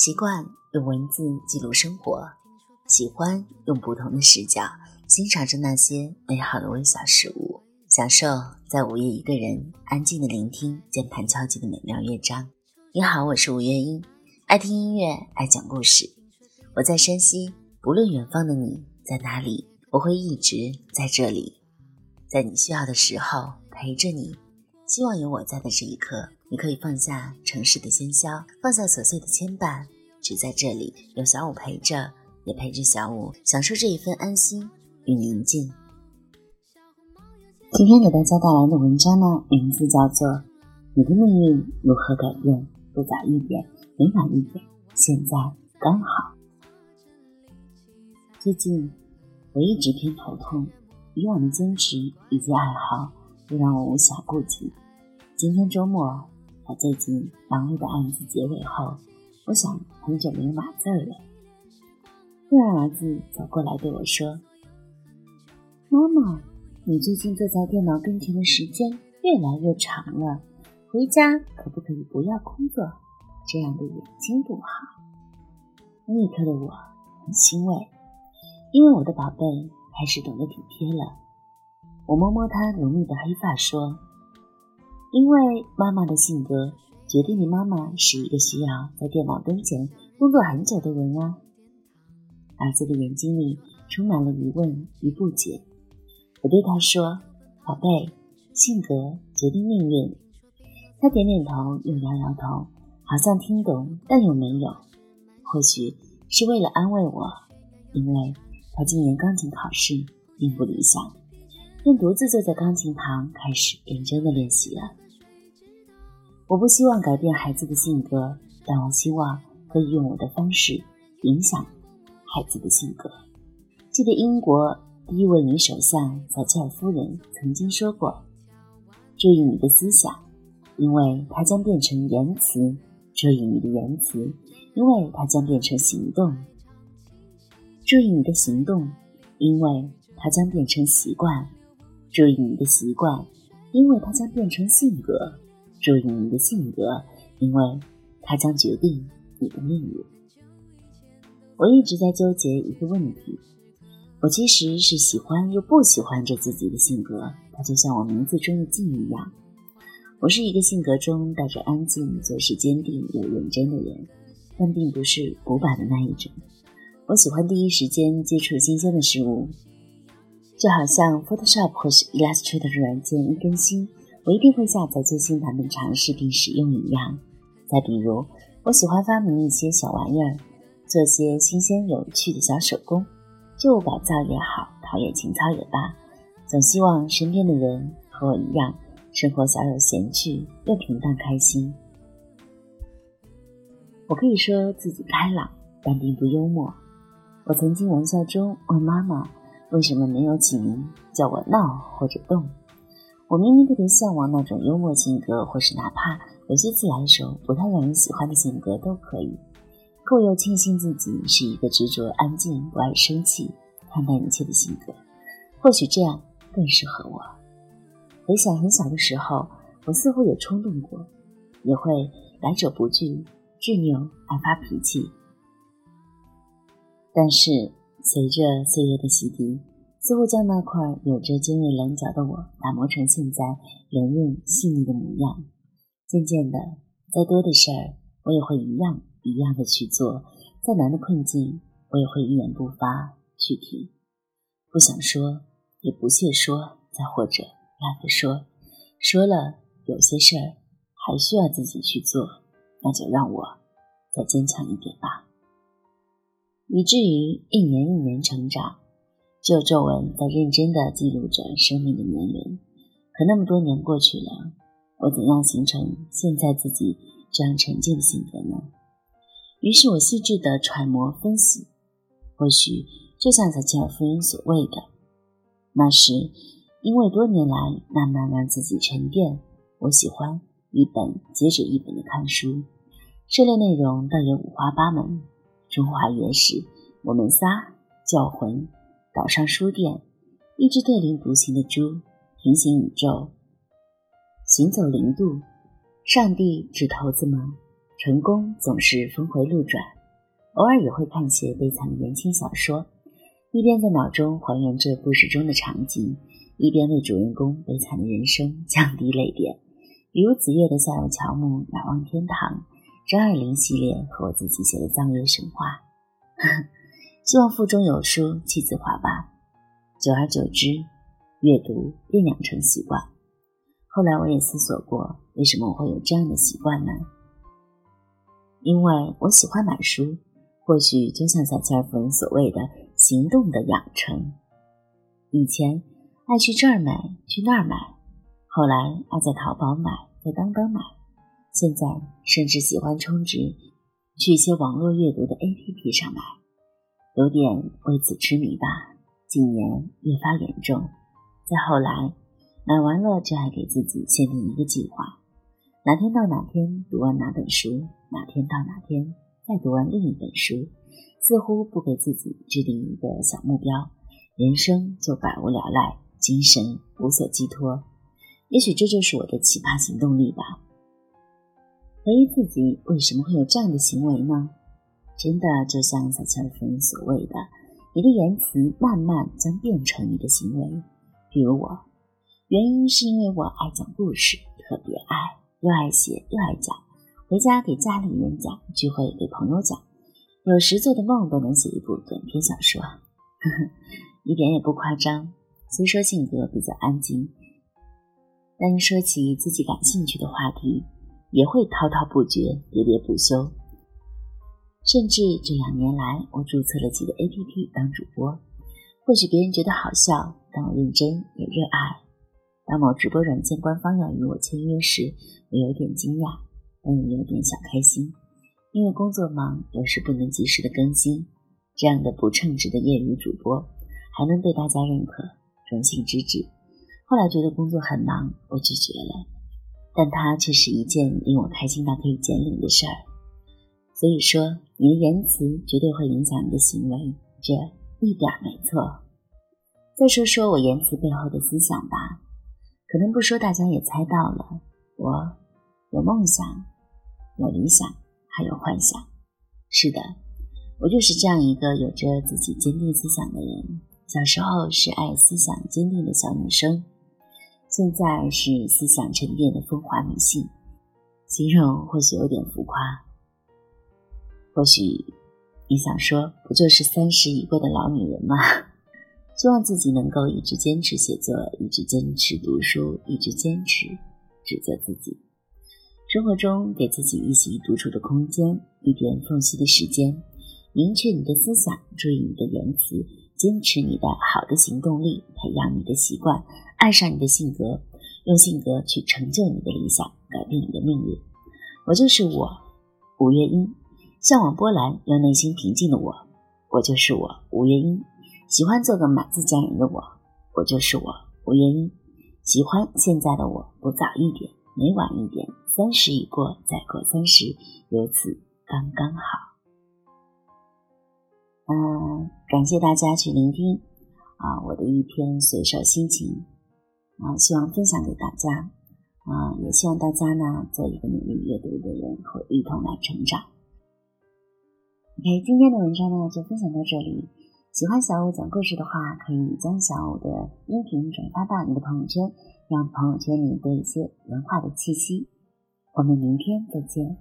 习惯用文字记录生活，喜欢用不同的视角欣赏着那些美好的微小事物，享受在午夜一个人安静的聆听键盘敲击的美妙乐章。你好，我是吴月英，爱听音乐，爱讲故事。我在山西，不论远方的你在哪里，我会一直在这里，在你需要的时候陪着你。希望有我在的这一刻。你可以放下城市的喧嚣，放下琐碎的牵绊，只在这里有小五陪着，也陪着小五享受这一份安心与宁静。今天给大家带来的文章呢，名字叫做《你的命运如何改变？不早一点，没晚一点，现在刚好》。最近我一直偏头痛，以往的坚持以及爱好都让我无暇顾及。今天周末。在最近忙碌的案子结尾后，我想很久没有码字了。突然，儿子走过来对我说：“妈妈，你最近坐在电脑跟前的时间越来越长了，回家可不可以不要工作？这样对眼睛不好。”那一刻的我很欣慰，因为我的宝贝开始懂得体贴了。我摸摸他浓密的黑发说。因为妈妈的性格决定你妈妈是一个需要在电脑跟前工作很久的人啊。儿子的眼睛里充满了疑问与不解。我对他说：“宝贝，性格决定命运。”他点点头又摇摇头，好像听懂，但又没有。或许是为了安慰我，因为他今年钢琴考试并不理想，便独自坐在钢琴旁开始认真的练习了。我不希望改变孩子的性格，但我希望可以用我的方式影响孩子的性格。记得英国第一位女首相撒切尔夫人曾经说过：“注意你的思想，因为它将变成言辞；注意你的言辞，因为它将变成行动；注意你的行动，因为它将变成习惯；注意你的习惯，因为它将变成性格。”注意你的性格，因为它将决定你的命运。我一直在纠结一个问题：我其实是喜欢又不喜欢着自己的性格。它就像我名字中的“静”一样。我是一个性格中带着安静、做事坚定又认真的人，但并不是古板的那一种。我喜欢第一时间接触新鲜的事物，就好像 Photoshop 或是 Illustrator 软件一更新。我一定会下载最新版本尝试并使用一样。再比如，我喜欢发明一些小玩意儿，做些新鲜有趣的小手工，旧物改造也好，陶冶情操也罢，总希望身边的人和我一样，生活小有闲趣又平淡开心。我可以说自己开朗，但并不幽默。我曾经玩笑中问妈妈，为什么没有起名叫我闹或者动？我明明特别向往那种幽默性格，或是哪怕有些自来熟、不太让人喜欢的性格都可以。可我又庆幸自己是一个执着、安静、不爱生气、看淡一切的性格。或许这样更适合我。回想很小的时候，我似乎有冲动过，也会来者不拒、执拗、爱发脾气。但是随着岁月的洗涤，似乎将那块有着尖锐棱角的我打磨成现在圆润细腻的模样。渐渐的，再多的事儿，我也会一样一样的去做；再难的困境，我也会一言不发去听。不想说，也不屑说，再或者懒得说。说了，有些事儿还需要自己去做，那就让我再坚强一点吧。以至于一年一年成长。只有皱纹在认真地记录着生命的年轮，可那么多年过去了，我怎样形成现在自己这样沉静的性格呢？于是我细致地揣摩分析，或许就像撒切尔夫人所谓的，那是因为多年来慢慢让自己沉淀。我喜欢一本接着一本的看书，涉猎内容倒也五花八门：中华野史、我们仨、教魂。岛上书店，一只特立独行的猪，平行宇宙，行走零度，上帝指头子吗？成功总是峰回路转，偶尔也会看些悲惨的言情小说，一边在脑中还原着故事中的场景，一边为主人公悲惨的人生降低泪点。比如子越的《下有乔木，仰望天堂》，张爱玲系列和我自己写的《藏月神话》。希望腹中有书气自华吧。久而久之，阅读便养成习惯。后来我也思索过，为什么我会有这样的习惯呢？因为我喜欢买书，或许就像撒切尔夫人所谓的“行动的养成”。以前爱去这儿买，去那儿买，后来爱在淘宝买，在当当买，现在甚至喜欢充值，去一些网络阅读的 APP 上买。有点为此痴迷吧，近年越发严重。再后来，买完了就还给自己限定一个计划：哪天到哪天读完哪本书，哪天到哪天再读完另一本书。似乎不给自己制定一个小目标，人生就百无聊赖，精神无所寄托。也许这就是我的奇葩行动力吧。怀疑自己为什么会有这样的行为呢？真的就像撒切尔夫人所谓的，你的言辞慢慢将变成你的行为。比如我，原因是因为我爱讲故事，特别爱，又爱写又爱讲。回家给家里人讲，聚会给朋友讲，有时做的梦都能写一部短篇小说，呵呵，一点也不夸张。虽说性格比较安静，但说起自己感兴趣的话题，也会滔滔不绝，喋喋不休。甚至这两年来，我注册了几个 APP 当主播。或许别人觉得好笑，但我认真也热爱。当某直播软件官方要与我签约时，我有点惊讶，但也有点小开心，因为工作忙，有时不能及时的更新。这样的不称职的业余主播，还能被大家认可，荣幸之至。后来觉得工作很忙，我拒绝了，但它却是一件令我开心到可以减领的事儿。所以说，你的言辞绝对会影响你的行为，这一点没错。再说说我言辞背后的思想吧，可能不说大家也猜到了，我有梦想，有理想，还有幻想。是的，我就是这样一个有着自己坚定思想的人。小时候是爱思想坚定的小女生，现在是思想沉淀的风华女性。形容或许有点浮夸。或许你想说，不就是三十已过的老女人吗？希望自己能够一直坚持写作，一直坚持读书，一直坚持只做自己。生活中给自己一席独处的空间，一点缝隙的时间，明确你的思想，注意你的言辞，坚持你的好的行动力，培养你的习惯，爱上你的性格，用性格去成就你的理想，改变你的命运。我就是我，五月英。向往波澜又内心平静的我，我就是我吴月英；喜欢做个满自家人的我，我就是我吴月英；喜欢现在的我不早一点，没晚一点，三十已过，再过三十，如此刚刚好。嗯，感谢大家去聆听啊，我的一篇随手心情啊，希望分享给大家啊，也希望大家呢做一个努力阅读的人，和一同来成长。OK，今天的文章呢就分享到这里。喜欢小五讲故事的话，可以将小五的音频转发到你的朋友圈，让朋友圈里多一些文化的气息。我们明天再见。